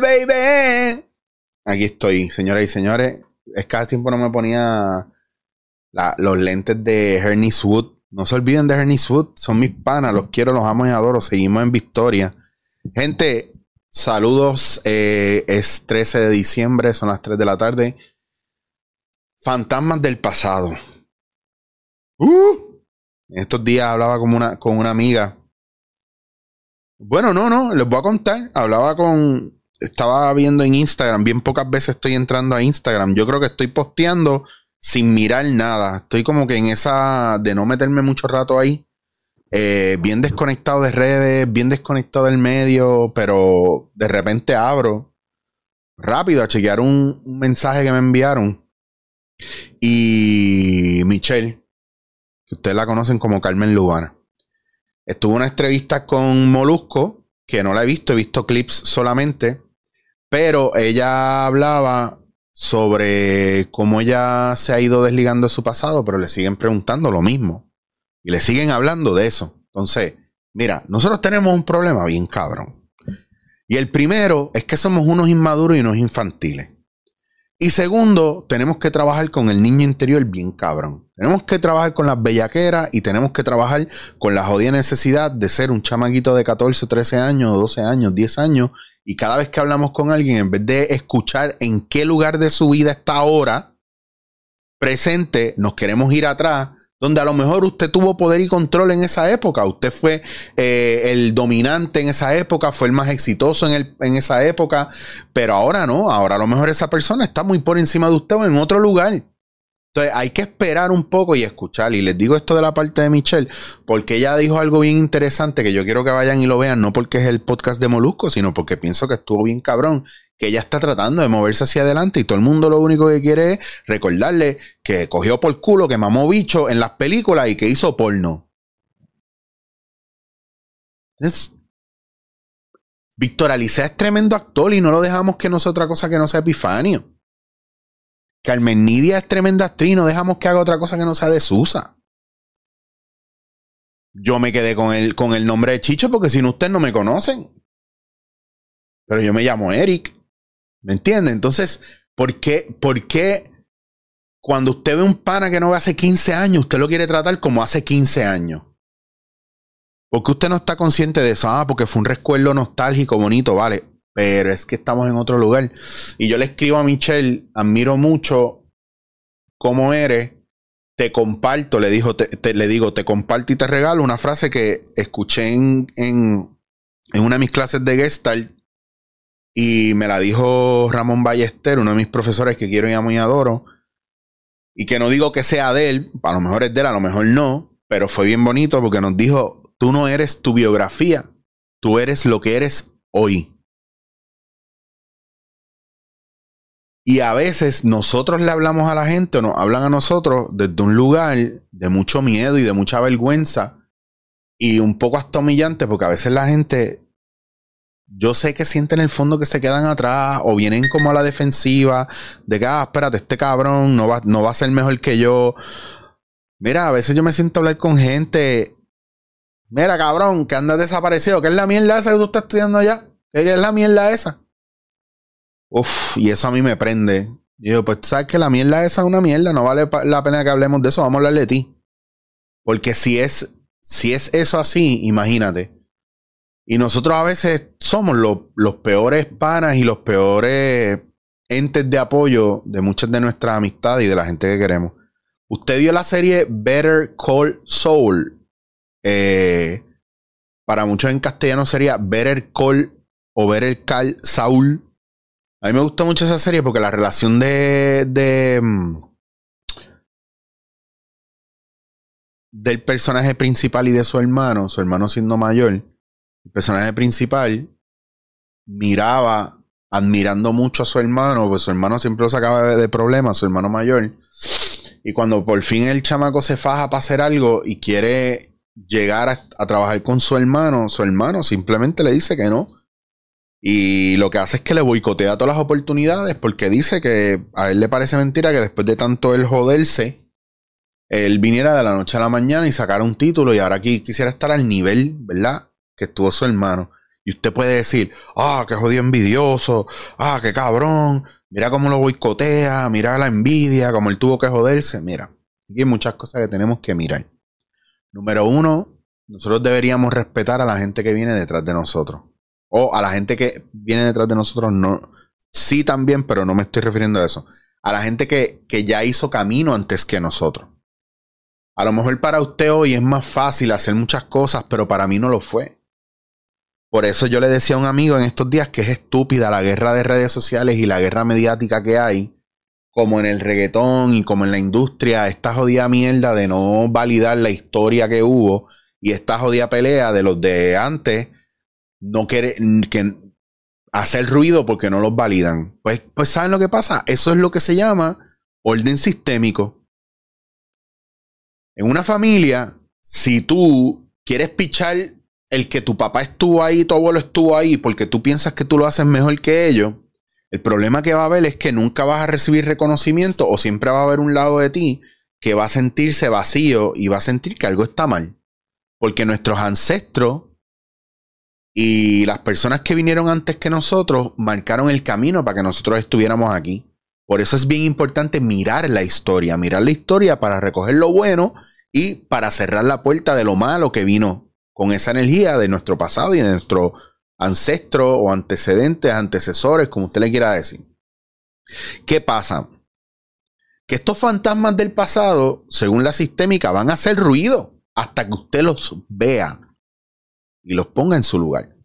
Baby. Aquí estoy, señoras y señores. Es que hace tiempo no me ponía los lentes de Ernie Wood. No se olviden de Ernie Wood. Son mis panas. Los quiero, los amo y adoro. Seguimos en Victoria. Gente, saludos. Eh, es 13 de diciembre. Son las 3 de la tarde. Fantasmas del pasado. Uh, estos días hablaba con una, con una amiga. Bueno, no, no, les voy a contar. Hablaba con. Estaba viendo en Instagram. Bien pocas veces estoy entrando a Instagram. Yo creo que estoy posteando sin mirar nada. Estoy como que en esa de no meterme mucho rato ahí. Eh, bien desconectado de redes, bien desconectado del medio, pero de repente abro rápido a chequear un, un mensaje que me enviaron. Y Michelle, ustedes la conocen como Carmen Lubana. Estuvo una entrevista con Molusco, que no la he visto, he visto clips solamente, pero ella hablaba sobre cómo ella se ha ido desligando de su pasado, pero le siguen preguntando lo mismo. Y le siguen hablando de eso. Entonces, mira, nosotros tenemos un problema bien cabrón. Y el primero es que somos unos inmaduros y unos infantiles. Y segundo, tenemos que trabajar con el niño interior bien cabrón. Tenemos que trabajar con las bellaqueras y tenemos que trabajar con la jodida necesidad de ser un chamaquito de 14, 13 años, 12 años, 10 años. Y cada vez que hablamos con alguien, en vez de escuchar en qué lugar de su vida está ahora, presente, nos queremos ir atrás donde a lo mejor usted tuvo poder y control en esa época, usted fue eh, el dominante en esa época, fue el más exitoso en, el, en esa época, pero ahora no, ahora a lo mejor esa persona está muy por encima de usted o en otro lugar. Entonces hay que esperar un poco y escuchar. Y les digo esto de la parte de Michelle, porque ella dijo algo bien interesante que yo quiero que vayan y lo vean, no porque es el podcast de Molusco, sino porque pienso que estuvo bien cabrón, que ella está tratando de moverse hacia adelante y todo el mundo lo único que quiere es recordarle que cogió por culo, que mamó bicho en las películas y que hizo porno. Es, Víctor es tremendo actor y no lo dejamos que no sea otra cosa que no sea Epifanio. Carmen Nidia es tremenda actriz, no dejamos que haga otra cosa que no sea de Susa. Yo me quedé con el, con el nombre de Chicho porque si no ustedes no me conocen. Pero yo me llamo Eric. ¿Me entiende? Entonces, ¿por qué, ¿por qué cuando usted ve un pana que no ve hace 15 años, usted lo quiere tratar como hace 15 años? Porque usted no está consciente de eso. Ah, porque fue un recuerdo nostálgico, bonito, vale pero es que estamos en otro lugar. Y yo le escribo a Michelle, admiro mucho cómo eres, te comparto, le, dijo, te, le digo, te comparto y te regalo una frase que escuché en, en, en una de mis clases de Gestalt y me la dijo Ramón Ballester, uno de mis profesores que quiero y amo y adoro. Y que no digo que sea de él, a lo mejor es de él, a lo mejor no, pero fue bien bonito porque nos dijo, tú no eres tu biografía, tú eres lo que eres hoy. Y a veces nosotros le hablamos a la gente o nos hablan a nosotros desde un lugar de mucho miedo y de mucha vergüenza y un poco hasta humillante porque a veces la gente, yo sé que sienten en el fondo que se quedan atrás o vienen como a la defensiva de que, ah, espérate, este cabrón no va, no va a ser mejor que yo. Mira, a veces yo me siento a hablar con gente. Mira, cabrón, que andas desaparecido. ¿Qué es la mierda esa que tú estás estudiando allá? ¿Qué es la mierda esa? Uf, y eso a mí me prende. Y yo, pues, ¿sabes que la mierda esa es una mierda? No vale la pena que hablemos de eso, vamos a hablar de ti. Porque si es, si es eso así, imagínate. Y nosotros a veces somos los peores panas y los peores entes de apoyo de muchas de nuestras amistades y de la gente que queremos. Usted vio la serie Better Call Soul. Eh, para muchos en castellano sería Better Call o Better Call Saul. A mí me gusta mucho esa serie porque la relación de, mm, del personaje principal y de su hermano, su hermano siendo mayor, el personaje principal miraba admirando mucho a su hermano, pues su hermano siempre lo sacaba de problemas, su hermano mayor. Y cuando por fin el chamaco se faja para hacer algo y quiere llegar a trabajar con su hermano, su hermano simplemente le dice que no y lo que hace es que le boicotea todas las oportunidades porque dice que a él le parece mentira que después de tanto él joderse, él viniera de la noche a la mañana y sacara un título y ahora aquí quisiera estar al nivel, ¿verdad? Que estuvo su hermano. Y usted puede decir, ah, qué jodido envidioso, ah, qué cabrón, mira cómo lo boicotea, mira la envidia, cómo él tuvo que joderse. Mira, aquí hay muchas cosas que tenemos que mirar. Número uno, nosotros deberíamos respetar a la gente que viene detrás de nosotros. O a la gente que viene detrás de nosotros, no. Sí también, pero no me estoy refiriendo a eso. A la gente que, que ya hizo camino antes que nosotros. A lo mejor para usted hoy es más fácil hacer muchas cosas, pero para mí no lo fue. Por eso yo le decía a un amigo en estos días que es estúpida la guerra de redes sociales y la guerra mediática que hay, como en el reggaetón y como en la industria, esta jodida mierda de no validar la historia que hubo y esta jodida pelea de los de antes, no quiere que hacer ruido porque no los validan. Pues, pues ¿saben lo que pasa? Eso es lo que se llama orden sistémico. En una familia, si tú quieres pichar el que tu papá estuvo ahí, tu abuelo estuvo ahí, porque tú piensas que tú lo haces mejor que ellos, el problema que va a haber es que nunca vas a recibir reconocimiento o siempre va a haber un lado de ti que va a sentirse vacío y va a sentir que algo está mal. Porque nuestros ancestros y las personas que vinieron antes que nosotros marcaron el camino para que nosotros estuviéramos aquí. Por eso es bien importante mirar la historia, mirar la historia para recoger lo bueno y para cerrar la puerta de lo malo que vino con esa energía de nuestro pasado y de nuestro ancestro o antecedentes, antecesores, como usted le quiera decir. ¿Qué pasa? Que estos fantasmas del pasado, según la sistémica, van a hacer ruido hasta que usted los vea y los ponga en su lugar.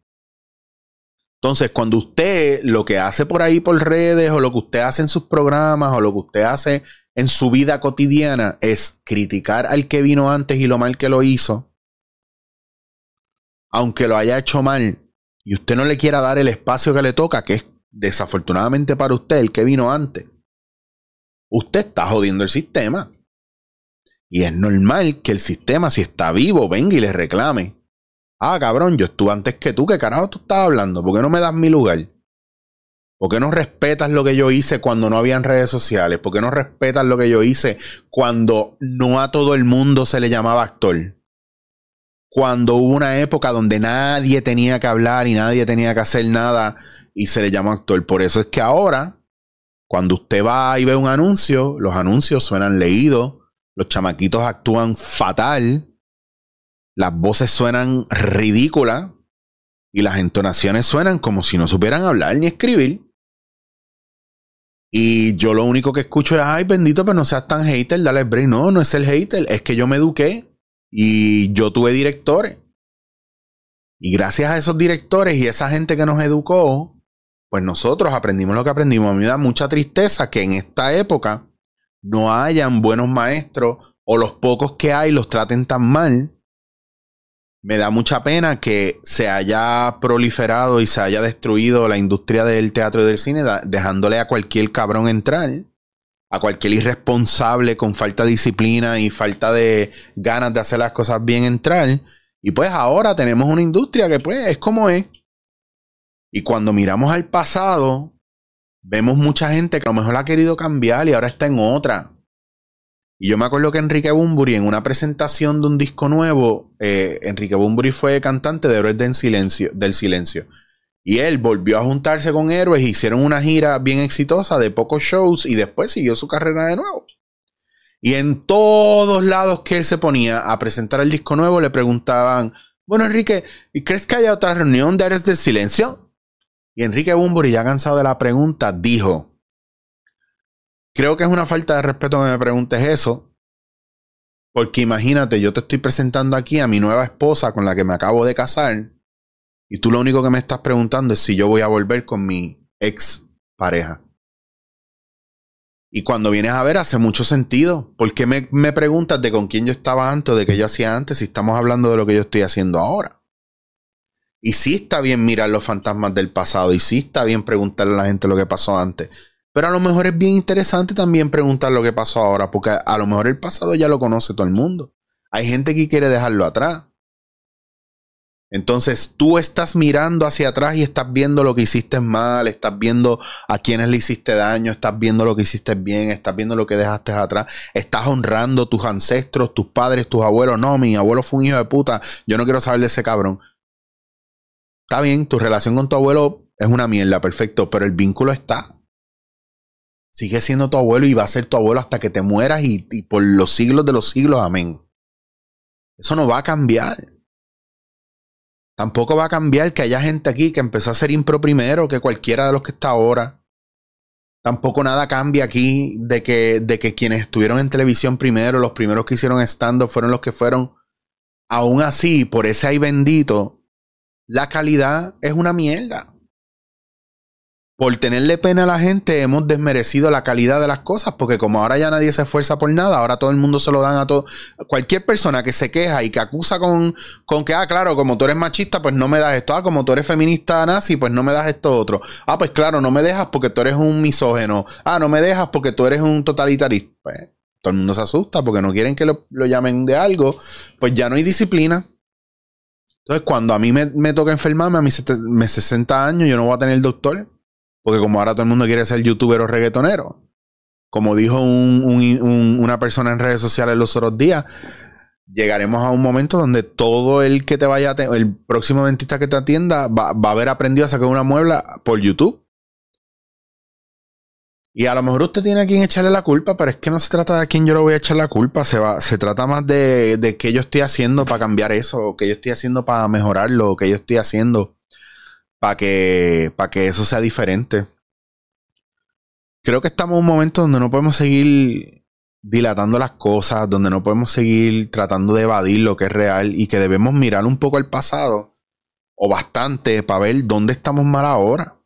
Entonces, cuando usted lo que hace por ahí por redes o lo que usted hace en sus programas o lo que usted hace en su vida cotidiana es criticar al que vino antes y lo mal que lo hizo, aunque lo haya hecho mal y usted no le quiera dar el espacio que le toca, que es desafortunadamente para usted el que vino antes, usted está jodiendo el sistema. Y es normal que el sistema, si está vivo, venga y le reclame. Ah, cabrón, yo estuve antes que tú. ¿Qué carajo tú estás hablando? ¿Por qué no me das mi lugar? ¿Por qué no respetas lo que yo hice cuando no habían redes sociales? ¿Por qué no respetas lo que yo hice cuando no a todo el mundo se le llamaba actor? Cuando hubo una época donde nadie tenía que hablar y nadie tenía que hacer nada y se le llamó actor. Por eso es que ahora, cuando usted va y ve un anuncio, los anuncios suenan leídos, los chamaquitos actúan fatal las voces suenan ridículas y las entonaciones suenan como si no supieran hablar ni escribir. Y yo lo único que escucho es, ay, bendito, pero no seas tan hater, dale break. No, no es el hater, es que yo me eduqué y yo tuve directores. Y gracias a esos directores y esa gente que nos educó, pues nosotros aprendimos lo que aprendimos. A mí me da mucha tristeza que en esta época no hayan buenos maestros o los pocos que hay los traten tan mal me da mucha pena que se haya proliferado y se haya destruido la industria del teatro y del cine, dejándole a cualquier cabrón entrar, a cualquier irresponsable con falta de disciplina y falta de ganas de hacer las cosas bien entrar. Y pues ahora tenemos una industria que pues es como es. Y cuando miramos al pasado, vemos mucha gente que a lo mejor ha querido cambiar y ahora está en otra. Y yo me acuerdo que Enrique Bumburi, en una presentación de un disco nuevo, eh, Enrique Bumburi fue cantante de Héroes del Silencio. Y él volvió a juntarse con héroes, hicieron una gira bien exitosa de pocos shows y después siguió su carrera de nuevo. Y en todos lados que él se ponía a presentar el disco nuevo, le preguntaban, bueno Enrique, ¿y crees que haya otra reunión de Héroes del Silencio? Y Enrique Bumburi, ya cansado de la pregunta, dijo, Creo que es una falta de respeto que me preguntes eso. Porque imagínate, yo te estoy presentando aquí a mi nueva esposa con la que me acabo de casar. Y tú lo único que me estás preguntando es si yo voy a volver con mi ex pareja. Y cuando vienes a ver, hace mucho sentido. ¿Por qué me, me preguntas de con quién yo estaba antes de qué yo hacía antes si estamos hablando de lo que yo estoy haciendo ahora? Y sí está bien mirar los fantasmas del pasado. Y sí está bien preguntarle a la gente lo que pasó antes. Pero a lo mejor es bien interesante también preguntar lo que pasó ahora, porque a lo mejor el pasado ya lo conoce todo el mundo. Hay gente que quiere dejarlo atrás. Entonces tú estás mirando hacia atrás y estás viendo lo que hiciste mal, estás viendo a quienes le hiciste daño, estás viendo lo que hiciste bien, estás viendo lo que dejaste atrás, estás honrando tus ancestros, tus padres, tus abuelos. No, mi abuelo fue un hijo de puta, yo no quiero saber de ese cabrón. Está bien, tu relación con tu abuelo es una mierda, perfecto, pero el vínculo está. Sigue siendo tu abuelo y va a ser tu abuelo hasta que te mueras y, por los siglos de los siglos, amén. Eso no va a cambiar. Tampoco va a cambiar que haya gente aquí que empezó a hacer impro primero que cualquiera de los que está ahora. Tampoco nada cambia aquí de que, de que quienes estuvieron en televisión primero, los primeros que hicieron stand fueron los que fueron. Aún así, por ese ahí bendito, la calidad es una mierda por tenerle pena a la gente hemos desmerecido la calidad de las cosas, porque como ahora ya nadie se esfuerza por nada, ahora todo el mundo se lo dan a todo. Cualquier persona que se queja y que acusa con, con que, ah, claro, como tú eres machista, pues no me das esto. Ah, como tú eres feminista nazi, pues no me das esto otro. Ah, pues claro, no me dejas porque tú eres un misógeno. Ah, no me dejas porque tú eres un totalitarista. Pues todo el mundo se asusta porque no quieren que lo, llamen de algo. Pues ya no hay disciplina. Entonces, cuando a mí me, me toca enfermarme, a mis 60 años, yo no voy a tener doctor porque como ahora todo el mundo quiere ser youtuber o reggaetonero. Como dijo una persona en redes sociales los otros días, llegaremos a un momento donde todo el que te vaya a el próximo dentista que te atienda va, a haber aprendido a sacar una muebla por YouTube. Y a lo mejor usted tiene a quien echarle la culpa, pero es que no se trata de a quién yo le voy a echar la culpa. Se, va, se trata más de, de qué yo estoy haciendo para cambiar eso, o qué yo estoy haciendo para mejorarlo, o qué yo estoy haciendo para que, que eso sea diferente. Creo que estamos en un momento donde no podemos seguir dilatando las cosas, donde no podemos seguir tratando de evadir lo que es real y que debemos mirar un poco al pasado o bastante para ver dónde estamos mal ahora.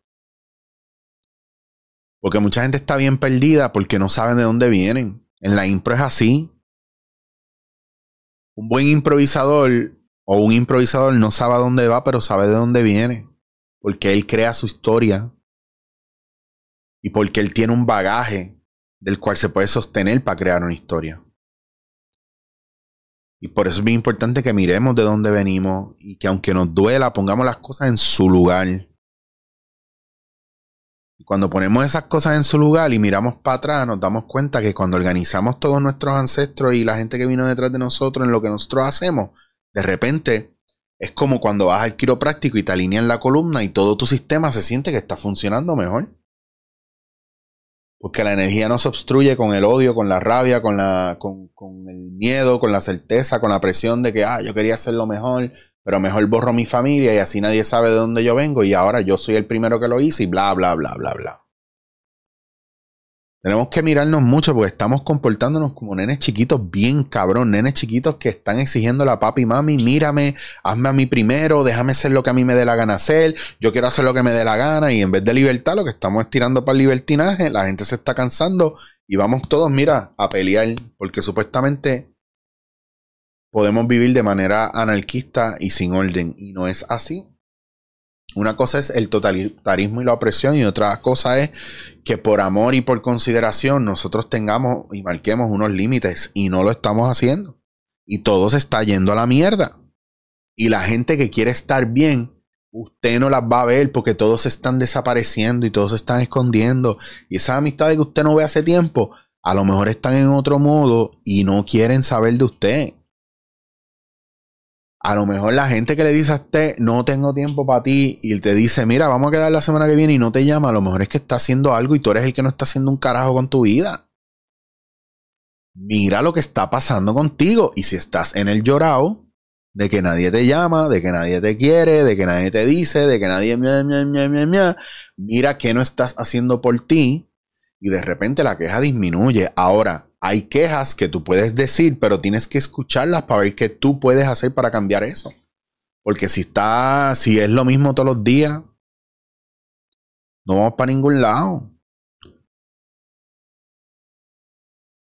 Porque mucha gente está bien perdida porque no saben de dónde vienen. En la impro es así. Un buen improvisador o un improvisador no sabe a dónde va, pero sabe de dónde viene porque él crea su historia y porque él tiene un bagaje del cual se puede sostener para crear una historia. Y por eso es muy importante que miremos de dónde venimos y que aunque nos duela, pongamos las cosas en su lugar. Y cuando ponemos esas cosas en su lugar y miramos para atrás, nos damos cuenta que cuando organizamos todos nuestros ancestros y la gente que vino detrás de nosotros en lo que nosotros hacemos, de repente es como cuando vas al quiropráctico y te alinean la columna y todo tu sistema se siente que está funcionando mejor. Porque la energía no se obstruye con el odio, con la rabia, con, la, con, con, el miedo, con la certeza, con la presión de que, ah, yo quería hacerlo mejor, pero mejor borro mi familia y así nadie sabe de dónde yo vengo y ahora yo soy el primero que lo hice y bla, bla, bla, bla, bla. Tenemos que mirarnos mucho porque estamos comportándonos como nenes chiquitos bien cabrón, nenes chiquitos que están exigiendo a papi y mami, mírame, hazme a mí primero, déjame hacer lo que a mí me dé la gana hacer, yo quiero hacer lo que me dé la gana y en vez de libertad lo que estamos estirando para el libertinaje, la gente se está cansando y vamos todos, mira, a pelear porque supuestamente podemos vivir de manera anarquista y sin orden y no es así. Una cosa es el totalitarismo y la opresión y otra cosa es que por amor y por consideración nosotros tengamos y marquemos unos límites y no lo estamos haciendo. Y todo se está yendo a la mierda. Y la gente que quiere estar bien, usted no las va a ver porque todos están desapareciendo y todos se están escondiendo. Y esas amistades que usted no ve hace tiempo, a lo mejor están en otro modo y no quieren saber de usted. A lo mejor la gente que le dice a usted, no tengo tiempo para ti, y te dice, mira, vamos a quedar la semana que viene y no te llama, a lo mejor es que está haciendo algo y tú eres el que no está haciendo un carajo con tu vida. Mira lo que está pasando contigo. Y si estás en el llorado de que nadie te llama, de que nadie te quiere, de que nadie te dice, de que nadie... mira qué no estás haciendo por ti y de repente la queja disminuye. Ahora, hay quejas que tú puedes decir, pero tienes que escucharlas para ver qué tú puedes hacer para cambiar eso. Porque si está, si es lo mismo todos los días, no vamos para ningún lado.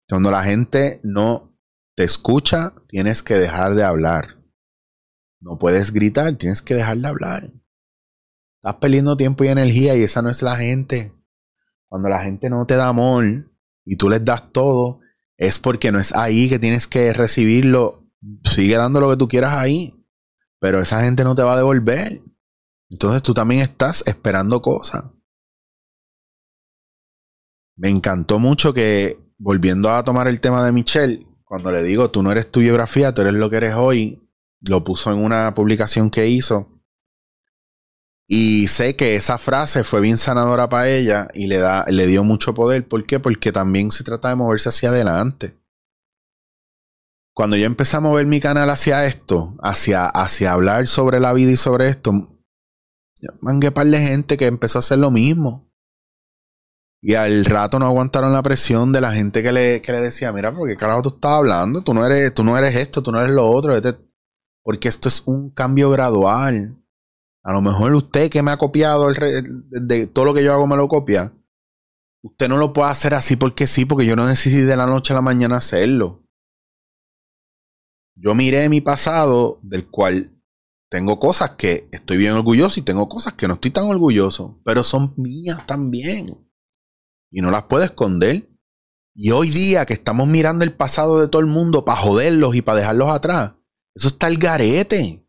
Cuando la gente no te escucha, tienes que dejar de hablar. No puedes gritar, tienes que dejar de hablar. Estás perdiendo tiempo y energía y esa no es la gente. Cuando la gente no te da amor y tú les das todo, es porque no es ahí que tienes que recibirlo. Sigue dando lo que tú quieras ahí. Pero esa gente no te va a devolver. Entonces tú también estás esperando cosas. Me encantó mucho que, volviendo a tomar el tema de Michelle, cuando le digo, tú no eres tu biografía, tú eres lo que eres hoy, lo puso en una publicación que hizo. Y sé que esa frase fue bien sanadora para ella y le, da, le dio mucho poder. ¿Por qué? Porque también se trata de moverse hacia adelante. Cuando yo empecé a mover mi canal hacia esto, hacia, hacia hablar sobre la vida y sobre esto, mangué par de gente que empezó a hacer lo mismo. Y al rato no aguantaron la presión de la gente que le, que le decía, mira, ¿por qué carajo tú estás hablando? Tú no eres, tú no eres esto, tú no eres lo otro. Porque esto es un cambio gradual. A lo mejor usted que me ha copiado de todo lo que yo hago me lo copia. Usted no lo puede hacer así porque sí, porque yo no necesito de la noche a la mañana hacerlo. Yo miré mi pasado, del cual tengo cosas que estoy bien orgulloso y tengo cosas que no estoy tan orgulloso, pero son mías también. Y no las puedo esconder. Y hoy día que estamos mirando el pasado de todo el mundo para joderlos y para dejarlos atrás, eso está el garete.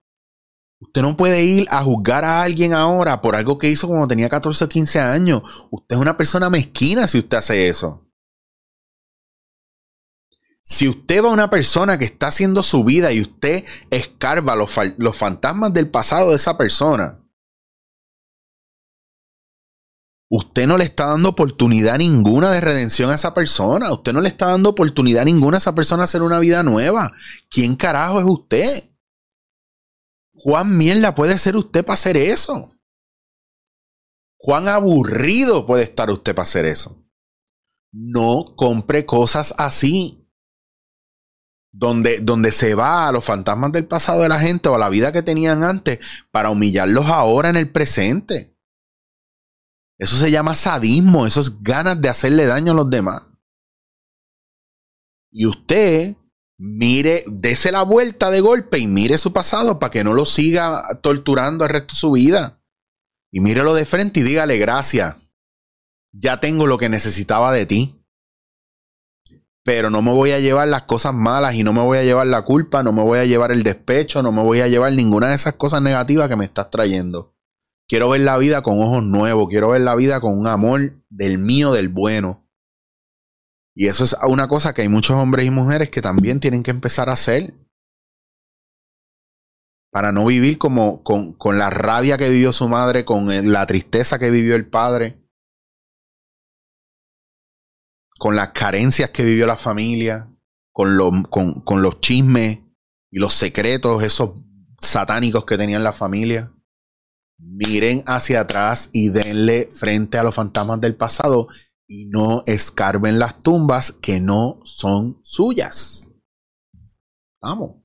Usted no puede ir a juzgar a alguien ahora por algo que hizo cuando tenía 14 o 15 años. Usted es una persona mezquina si usted hace eso. Si usted va a una persona que está haciendo su vida y usted escarba los, los fantasmas del pasado de esa persona, usted no le está dando oportunidad ninguna de redención a esa persona. Usted no le está dando oportunidad ninguna a esa persona a hacer una vida nueva. ¿Quién carajo es usted? Juan mierda puede ser usted para hacer eso. Juan aburrido puede estar usted para hacer eso. No compre cosas así. Donde, donde se va a los fantasmas del pasado de la gente o a la vida que tenían antes para humillarlos ahora en el presente. Eso se llama sadismo, eso es ganas de hacerle daño a los demás. Y usted mire, dese la vuelta de golpe y mire su pasado para que no lo siga torturando el resto de su vida. Y mírelo de frente y dígale gracias. Ya tengo lo que necesitaba de ti. Pero no me voy a llevar las cosas malas y no me voy a llevar la culpa, no me voy a llevar el despecho, no me voy a llevar ninguna de esas cosas negativas que me estás trayendo. Quiero ver la vida con ojos nuevos, quiero ver la vida con un amor del mío, del bueno. Y eso es una cosa que hay muchos hombres y mujeres que también tienen que empezar a hacer. Para no vivir como con, con la rabia que vivió su madre, con la tristeza que vivió el padre, con las carencias que vivió la familia, con, con, con los chismes y los secretos, esos satánicos que tenían la familia. Miren hacia atrás y denle frente a los fantasmas del pasado y no escarben las tumbas que no son suyas. Vamos.